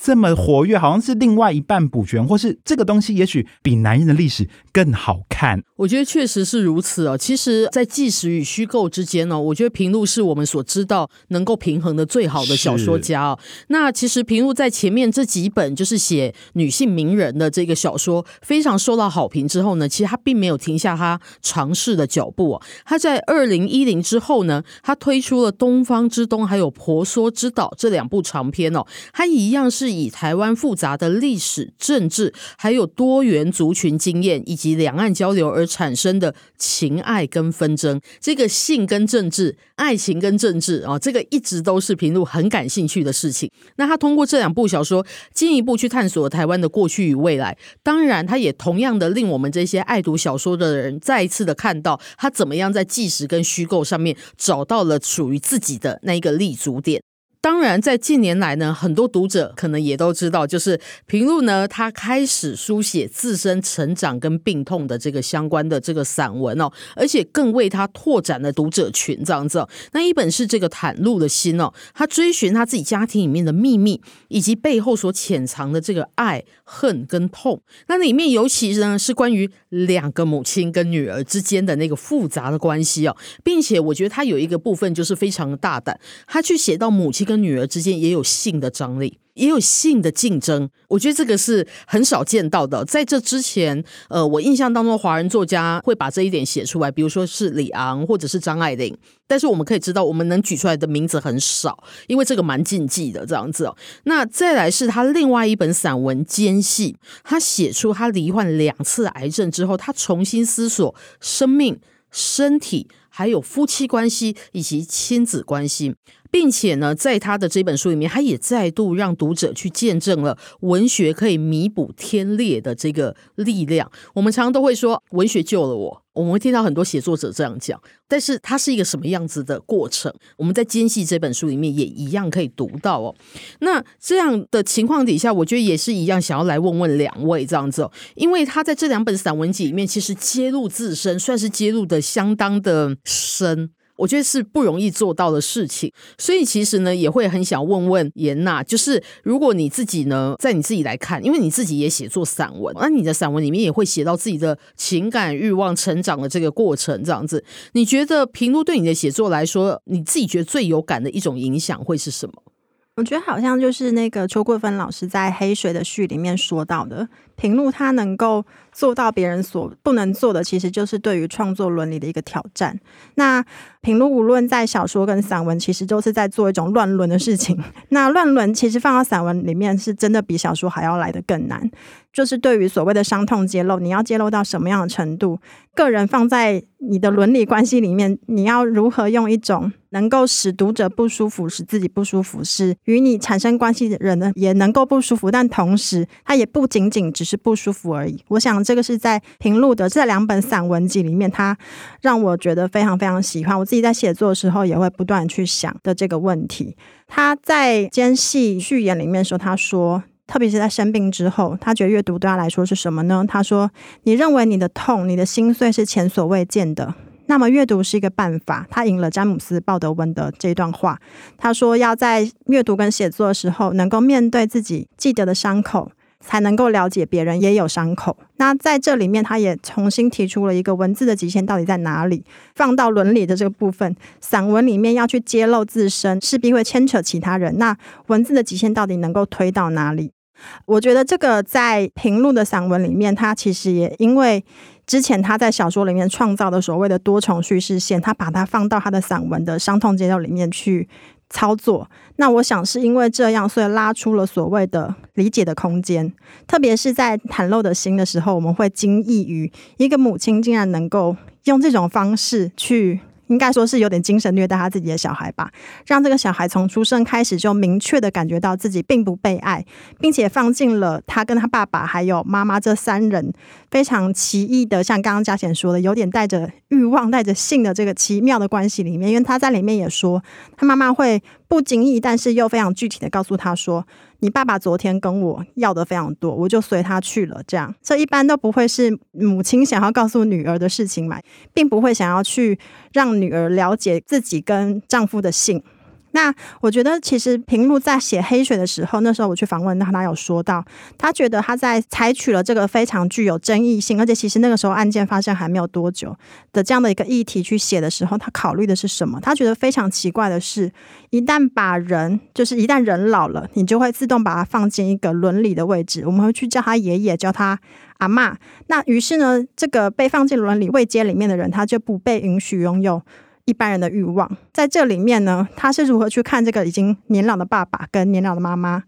这么活跃，好像是另外一半补全，或是这个东西也许比男人的历史更好看。
我觉得确实是如此哦。其实，在纪实与虚构之间呢，我觉得平路是我们所知道能够平衡的最好的小说家哦。那其实平路在前面这几本就是写女性名人的这个小说，非常受到好评之后呢，其实他并没有停下他尝试的脚步哦。他在二零一零之后呢，他推出了《东方之东》还有《婆娑之岛》这两部长篇哦，他一样是。是以台湾复杂的历史、政治，还有多元族群经验以及两岸交流而产生的情爱跟纷争，这个性跟政治、爱情跟政治啊，这个一直都是平路很感兴趣的事情。那他通过这两部小说，进一步去探索台湾的过去与未来。当然，他也同样的令我们这些爱读小说的人，再一次的看到他怎么样在纪实跟虚构上面找到了属于自己的那一个立足点。当然，在近年来呢，很多读者可能也都知道，就是平路呢，他开始书写自身成长跟病痛的这个相关的这个散文哦，而且更为他拓展了读者群这样子哦。那一本是这个袒露的心哦，他追寻他自己家庭里面的秘密，以及背后所潜藏的这个爱恨跟痛。那里面尤其呢是关于两个母亲跟女儿之间的那个复杂的关系哦，并且我觉得他有一个部分就是非常的大胆，他去写到母亲跟跟女儿之间也有性的张力。也有性的竞争，我觉得这个是很少见到的。在这之前，呃，我印象当中，华人作家会把这一点写出来，比如说是李昂或者是张爱玲。但是我们可以知道，我们能举出来的名字很少，因为这个蛮禁忌的这样子哦。那再来是他另外一本散文《间隙》，他写出他罹患两次癌症之后，他重新思索生命、身体，还有夫妻关系以及亲子关系。并且呢，在他的这本书里面，他也再度让读者去见证了文学可以弥补天裂的这个力量。我们常常都会说，文学救了我。我们会听到很多写作者这样讲，但是它是一个什么样子的过程？我们在《间隙》这本书里面也一样可以读到哦。那这样的情况底下，我觉得也是一样，想要来问问两位这样子哦，因为他在这两本散文集里面，其实揭露自身，算是揭露的相当的深。我觉得是不容易做到的事情，所以其实呢，也会很想问问颜娜，就是如果你自己呢，在你自己来看，因为你自己也写作散文，那你的散文里面也会写到自己的情感、欲望、成长的这个过程，这样子，你觉得平路对你的写作来说，你自己觉得最有感的一种影响会是什么？
我觉得好像就是那个邱桂芬老师在《黑水》的序里面说到的，平路他能够做到别人所不能做的，其实就是对于创作伦理的一个挑战。那平路无论在小说跟散文，其实都是在做一种乱伦的事情。那乱伦其实放到散文里面，是真的比小说还要来得更难。就是对于所谓的伤痛揭露，你要揭露到什么样的程度？个人放在你的伦理关系里面，你要如何用一种能够使读者不舒服、使自己不舒服，是与你产生关系的人呢也能够不舒服，但同时他也不仅仅只是不舒服而已。我想这个是在平路的这两本散文集里面，他让我觉得非常非常喜欢。我自己在写作的时候也会不断去想的这个问题。他在《间隙》序言里面说：“他说。”特别是在生病之后，他觉得阅读对他来说是什么呢？他说：“你认为你的痛、你的心碎是前所未见的，那么阅读是一个办法。”他引了詹姆斯·鲍德温的这段话，他说：“要在阅读跟写作的时候，能够面对自己记得的伤口。”才能够了解别人也有伤口。那在这里面，他也重新提出了一个文字的极限到底在哪里？放到伦理的这个部分，散文里面要去揭露自身，势必会牵扯其他人。那文字的极限到底能够推到哪里？我觉得这个在平路的散文里面，他其实也因为之前他在小说里面创造的所谓的多重叙事线，他把它放到他的散文的伤痛揭露里面去。操作，那我想是因为这样，所以拉出了所谓的理解的空间。特别是在袒露的心的时候，我们会惊异于一个母亲竟然能够用这种方式去。应该说是有点精神虐待他自己的小孩吧，让这个小孩从出生开始就明确的感觉到自己并不被爱，并且放进了他跟他爸爸还有妈妈这三人非常奇异的，像刚刚嘉贤说的，有点带着欲望、带着性的这个奇妙的关系里面，因为他在里面也说，他妈妈会不经意，但是又非常具体的告诉他说。你爸爸昨天跟我要的非常多，我就随他去了。这样，这一般都不会是母亲想要告诉女儿的事情嘛，并不会想要去让女儿了解自己跟丈夫的性。那我觉得，其实平路在写《黑水》的时候，那时候我去访问他，他有说到，他觉得他在采取了这个非常具有争议性，而且其实那个时候案件发生还没有多久的这样的一个议题去写的时候，他考虑的是什么？他觉得非常奇怪的是，一旦把人，就是一旦人老了，你就会自动把他放进一个伦理的位置，我们会去叫他爷爷，叫他阿嬷。那于是呢，这个被放进伦理位阶里面的人，他就不被允许拥有。一般人的欲望，在这里面呢，他是如何去看这个已经年老的爸爸跟年老的妈妈，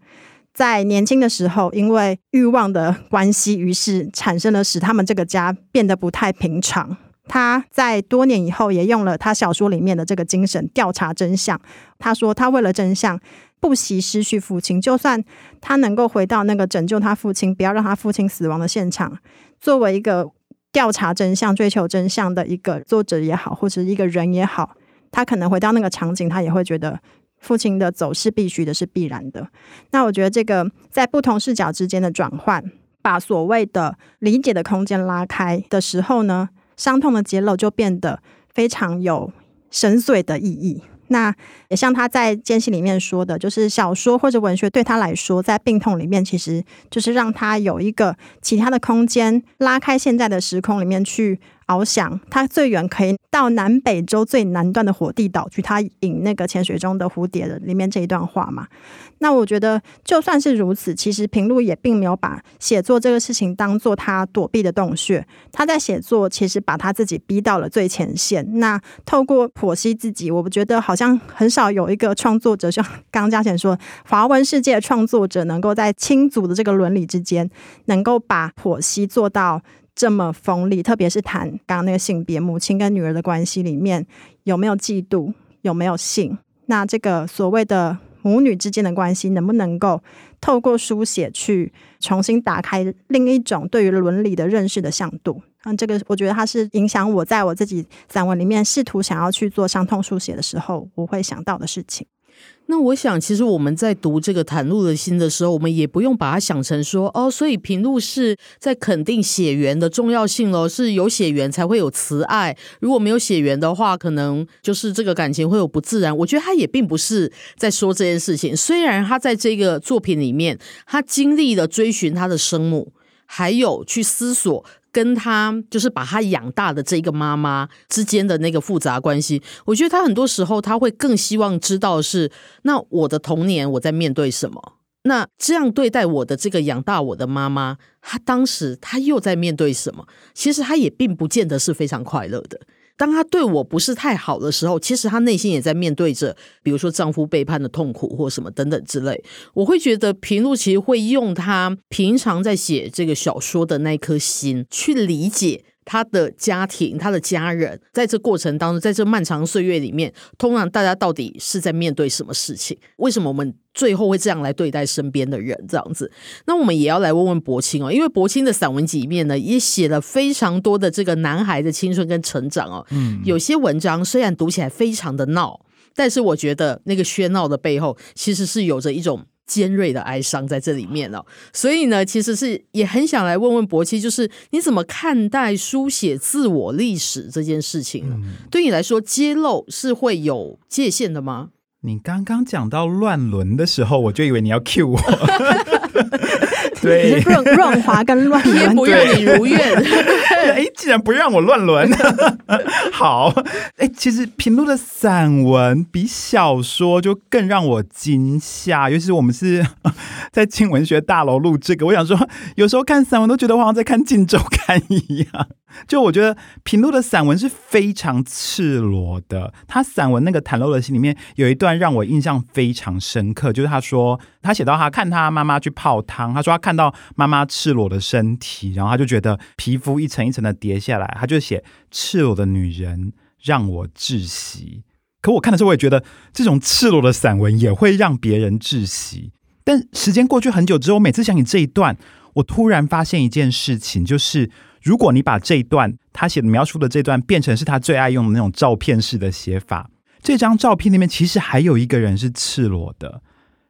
在年轻的时候因为欲望的关系，于是产生了使他们这个家变得不太平常。他在多年以后也用了他小说里面的这个精神调查真相。他说他为了真相不惜失去父亲，就算他能够回到那个拯救他父亲，不要让他父亲死亡的现场，作为一个。调查真相、追求真相的一个作者也好，或者一个人也好，他可能回到那个场景，他也会觉得父亲的走是必须的，是必然的。那我觉得这个在不同视角之间的转换，把所谓的理解的空间拉开的时候呢，伤痛的揭露就变得非常有深邃的意义。那也像他在间隙里面说的，就是小说或者文学对他来说，在病痛里面，其实就是让他有一个其他的空间，拉开现在的时空里面去翱翔，它最远可以到南北洲最南端的火地岛去。他引那个潜水中的蝴蝶的里面这一段话嘛。那我觉得就算是如此，其实平路也并没有把写作这个事情当做他躲避的洞穴。他在写作，其实把他自己逼到了最前线。那透过剖析自己，我不觉得好像很少有一个创作者，像刚刚嘉贤说，华文世界创作者能够在亲族的这个伦理之间，能够把剖析做到这么锋利。特别是谈刚刚那个性别，母亲跟女儿的关系里面有没有嫉妒，有没有性？那这个所谓的。母女之间的关系能不能够透过书写去重新打开另一种对于伦理的认识的向度？嗯，这个我觉得它是影响我在我自己散文里面试图想要去做伤痛书写的时候，我会想到的事情。
那我想，其实我们在读这个袒露的心的时候，我们也不用把它想成说，哦，所以平路是在肯定血缘的重要性咯，是有血缘才会有慈爱，如果没有血缘的话，可能就是这个感情会有不自然。我觉得他也并不是在说这件事情。虽然他在这个作品里面，他经历了追寻他的生母，还有去思索。跟他就是把他养大的这个妈妈之间的那个复杂关系，我觉得他很多时候他会更希望知道是，那我的童年我在面对什么？那这样对待我的这个养大我的妈妈，她当时她又在面对什么？其实她也并不见得是非常快乐的。当她对我不是太好的时候，其实她内心也在面对着，比如说丈夫背叛的痛苦或什么等等之类。我会觉得平路其实会用她平常在写这个小说的那颗心去理解。他的家庭，他的家人，在这过程当中，在这漫长岁月里面，通常大家到底是在面对什么事情？为什么我们最后会这样来对待身边的人？这样子，那我们也要来问问柏青哦，因为柏青的散文集里面呢，也写了非常多的这个男孩的青春跟成长哦。嗯，有些文章虽然读起来非常的闹，但是我觉得那个喧闹的背后，其实是有着一种。尖锐的哀伤在这里面哦，所以呢，其实是也很想来问问柏青，就是你怎么看待书写自我历史这件事情呢？嗯，对你来说，揭露是会有界限的吗？
你刚刚讲到乱伦的时候，我就以为你要 cue 我。对，
润润滑跟乱 伦
不愿你如愿。
哎，既然不让我乱伦，好。哎，其实平路的散文比小说就更让我惊吓，尤其是我们是在清文学大楼录这个，我想说，有时候看散文都觉得我好像在看《镜周刊》一样。就我觉得平路的散文是非常赤裸的，他散文那个袒露的心里面有一段让我印象非常深刻，就是他说他写到他看他妈妈去泡汤，他说他看到妈妈赤裸的身体，然后他就觉得皮肤一层一层的叠下来，他就写赤裸的女人让我窒息。可我看的时候，我也觉得这种赤裸的散文也会让别人窒息。但时间过去很久之后，每次想起这一段，我突然发现一件事情，就是。如果你把这一段他写的描述的这段变成是他最爱用的那种照片式的写法，这张照片里面其实还有一个人是赤裸的，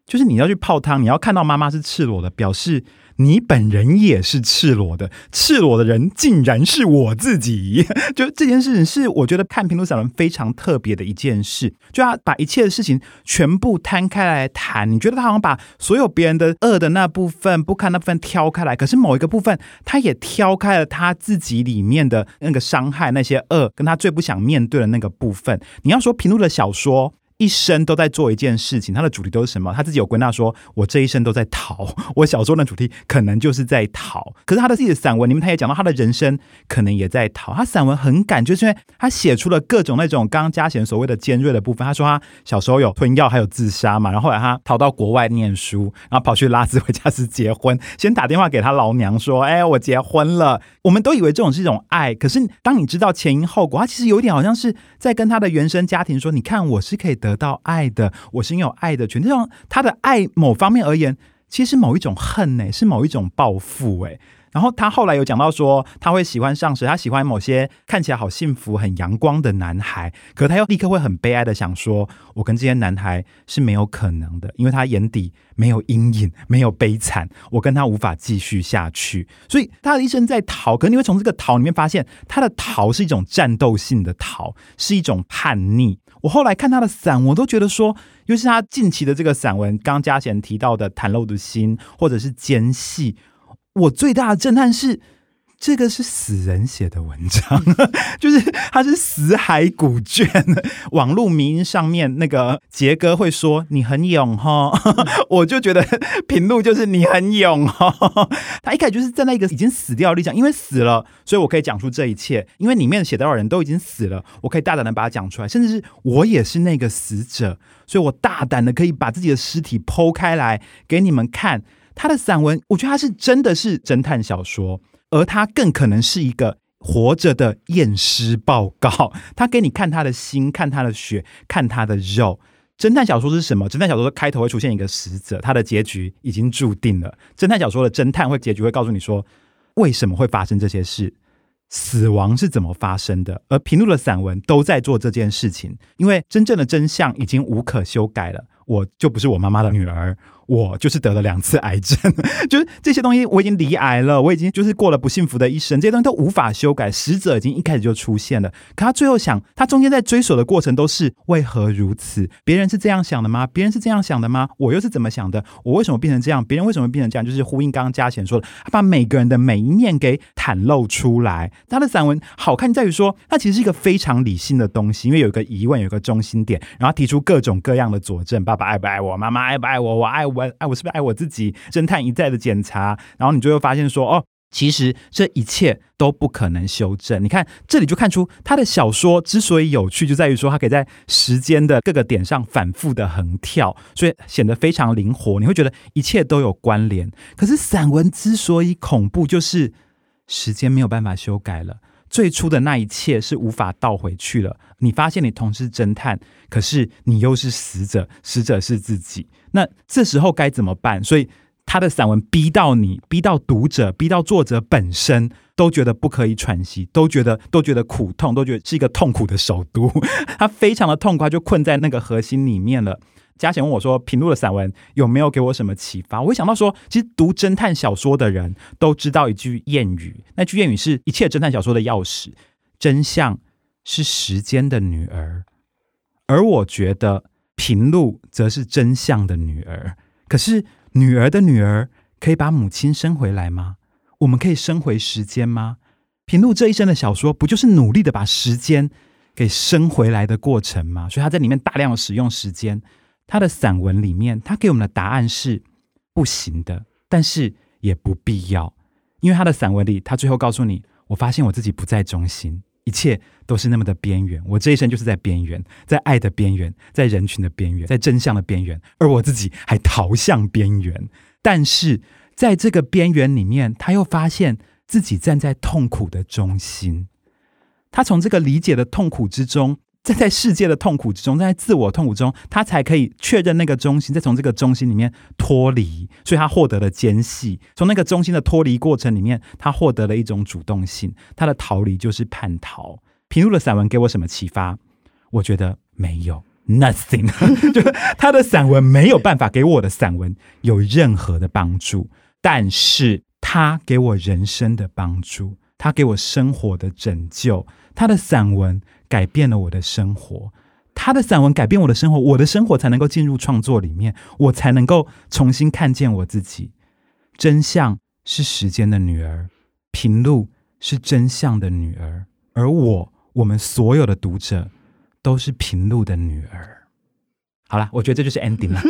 就是你要去泡汤，你要看到妈妈是赤裸的，表示。你本人也是赤裸的，赤裸的人竟然是我自己。就这件事情是我觉得看平路散文非常特别的一件事，就要把一切的事情全部摊开来谈。你觉得他好像把所有别人的恶的那部分、不堪那部分挑开来，可是某一个部分，他也挑开了他自己里面的那个伤害、那些恶，跟他最不想面对的那个部分。你要说平路的小说。一生都在做一件事情，他的主题都是什么？他自己有归纳说：“我这一生都在逃。”我小说的主题可能就是在逃。可是他的自己的散文里面，他也讲到他的人生可能也在逃。他散文很感，就是因为他写出了各种那种刚刚嘉贤所谓的尖锐的部分。他说他小时候有吞药，还有自杀嘛。然后后来他逃到国外念书，然后跑去拉斯维加斯结婚，先打电话给他老娘说：“哎，我结婚了。”我们都以为这种是一种爱，可是当你知道前因后果，他其实有点好像是在跟他的原生家庭说：“你看，我是可以得。”得到爱的，我是拥有爱的权利。这种他的爱，某方面而言，其实某一种恨呢，是某一种报复哎。然后他后来有讲到说，他会喜欢上谁？他喜欢某些看起来好幸福、很阳光的男孩，可他又立刻会很悲哀的想说，我跟这些男孩是没有可能的，因为他眼底没有阴影，没有悲惨，我跟他无法继续下去。所以他的一生在逃，可你会从这个逃里面发现，他的逃是一种战斗性的逃，是一种叛逆。我后来看他的散文，我都觉得说，尤其是他近期的这个散文，刚嘉贤提到的《袒露的心》或者是《间隙》。我最大的震撼是，这个是死人写的文章，就是他是死海古卷。网络迷因上面那个杰哥会说你很勇哈，我就觉得平路就是你很勇哈。他一开始就是站在一个已经死掉的立场，因为死了，所以我可以讲出这一切。因为里面写到的人都已经死了，我可以大胆的把它讲出来，甚至是我也是那个死者，所以我大胆的可以把自己的尸体剖开来给你们看。他的散文，我觉得他是真的是侦探小说。而他更可能是一个活着的验尸报告，他给你看他的心，看他的血，看他的肉。侦探小说是什么？侦探小说的开头会出现一个死者，他的结局已经注定了。侦探小说的侦探会结局会告诉你说，为什么会发生这些事，死亡是怎么发生的。而平路的散文都在做这件事情，因为真正的真相已经无可修改了。我就不是我妈妈的女儿。我就是得了两次癌症，就是这些东西我已经离癌了，我已经就是过了不幸福的一生，这些东西都无法修改。死者已经一开始就出现了，可他最后想，他中间在追索的过程都是为何如此？别人是这样想的吗？别人是这样想的吗？我又是怎么想的？我为什么变成这样？别人为什么变成这样？就是呼应刚刚嘉贤说的，他把每个人的每一面给袒露出来。他的散文好看在于说，他其实是一个非常理性的东西，因为有一个疑问，有一个中心点，然后提出各种各样的佐证：爸爸爱不爱我？妈妈爱不爱我？我爱我。我爱我是不是爱我自己？侦探一再的检查，然后你就会发现说，哦，其实这一切都不可能修正。你看这里就看出他的小说之所以有趣，就在于说他可以在时间的各个点上反复的横跳，所以显得非常灵活。你会觉得一切都有关联。可是散文之所以恐怖，就是时间没有办法修改了。最初的那一切是无法倒回去了。你发现你同时是侦探，可是你又是死者，死者是自己。那这时候该怎么办？所以他的散文逼到你，逼到读者，逼到作者本身都觉得不可以喘息，都觉得都觉得苦痛，都觉得是一个痛苦的首都。他非常的痛快，就困在那个核心里面了。嘉贤问我说：“平路的散文有没有给我什么启发？”我会想到说，其实读侦探小说的人都知道一句谚语，那句谚语是一切侦探小说的钥匙：真相是时间的女儿。而我觉得平路则是真相的女儿。可是，女儿的女儿可以把母亲生回来吗？我们可以生回时间吗？平路这一生的小说，不就是努力的把时间给生回来的过程吗？所以他在里面大量的使用时间。他的散文里面，他给我们的答案是不行的，但是也不必要，因为他的散文里，他最后告诉你：我发现我自己不在中心，一切都是那么的边缘，我这一生就是在边缘，在爱的边缘，在人群的边缘，在真相的边缘，而我自己还逃向边缘。但是在这个边缘里面，他又发现自己站在痛苦的中心，他从这个理解的痛苦之中。在在世界的痛苦之中，在自我痛苦中，他才可以确认那个中心，再从这个中心里面脱离，所以他获得了间隙。从那个中心的脱离过程里面，他获得了一种主动性。他的逃离就是叛逃。平路的散文给我什么启发？我觉得没有，nothing。就他的散文没有办法给我的散文有任何的帮助，但是他给我人生的帮助，他给我生活的拯救。他的散文。改变了我的生活，他的散文改变我的生活，我的生活才能够进入创作里面，我才能够重新看见我自己。真相是时间的女儿，平路是真相的女儿，而我，我们所有的读者都是平路的女儿。好了，我觉得这就是 ending 了。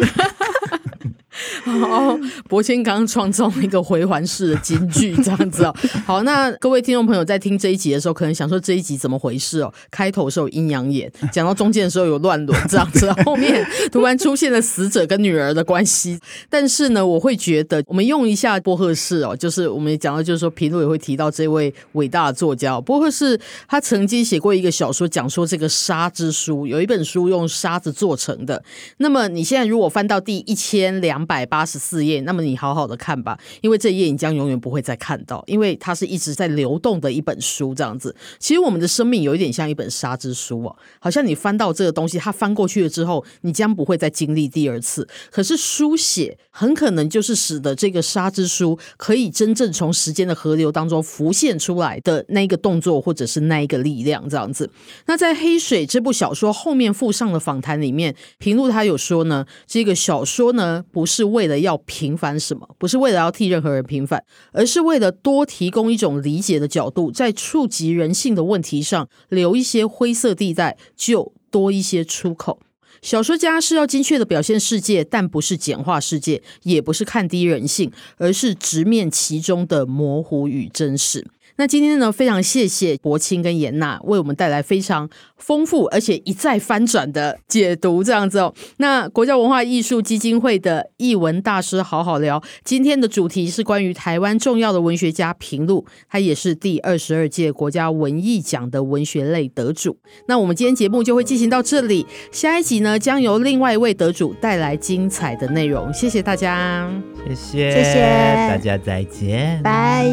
好，柏谦刚创造了一个回环式的金句，这样子哦。好，那各位听众朋友在听这一集的时候，可能想说这一集怎么回事哦？开头是有阴阳眼，讲到中间的时候有乱伦，这样子，后面突然出现了死者跟女儿的关系。但是呢，我会觉得我们用一下波赫士哦，就是我们也讲到，就是说平路也会提到这位伟大的作家波赫士，他曾经写过一个小说，讲说这个沙之书，有一本书用沙子做成的。那么你现在如果翻到第一千两百八十四页，那么你好好的看吧，因为这页你将永远不会再看到，因为它是一直在流动的一本书，这样子。其实我们的生命有一点像一本沙之书哦，好像你翻到这个东西，它翻过去了之后，你将不会再经历第二次。可是书写很可能就是使得这个沙之书可以真正从时间的河流当中浮现出来的那一个动作，或者是那一个力量，这样子。那在《黑水》这部小说后面附上的访谈里面，平路他有说呢，这个小说呢不是为为了要平反什么，不是为了要替任何人平反，而是为了多提供一种理解的角度，在触及人性的问题上留一些灰色地带，就多一些出口。小说家是要精确的表现世界，但不是简化世界，也不是看低人性，而是直面其中的模糊与真实。那今天呢，非常谢谢柏青跟颜娜为我们带来非常丰富而且一再翻转的解读，这样子哦。那国家文化艺术基金会的译文大师好好聊，今天的主题是关于台湾重要的文学家平路，他也是第二十二届国家文艺奖的文学类得主。那我们今天节目就会进行到这里，下一集呢将由另外一位得主带来精彩的内容。谢谢大家，
谢谢，
谢谢
大家再见，
拜。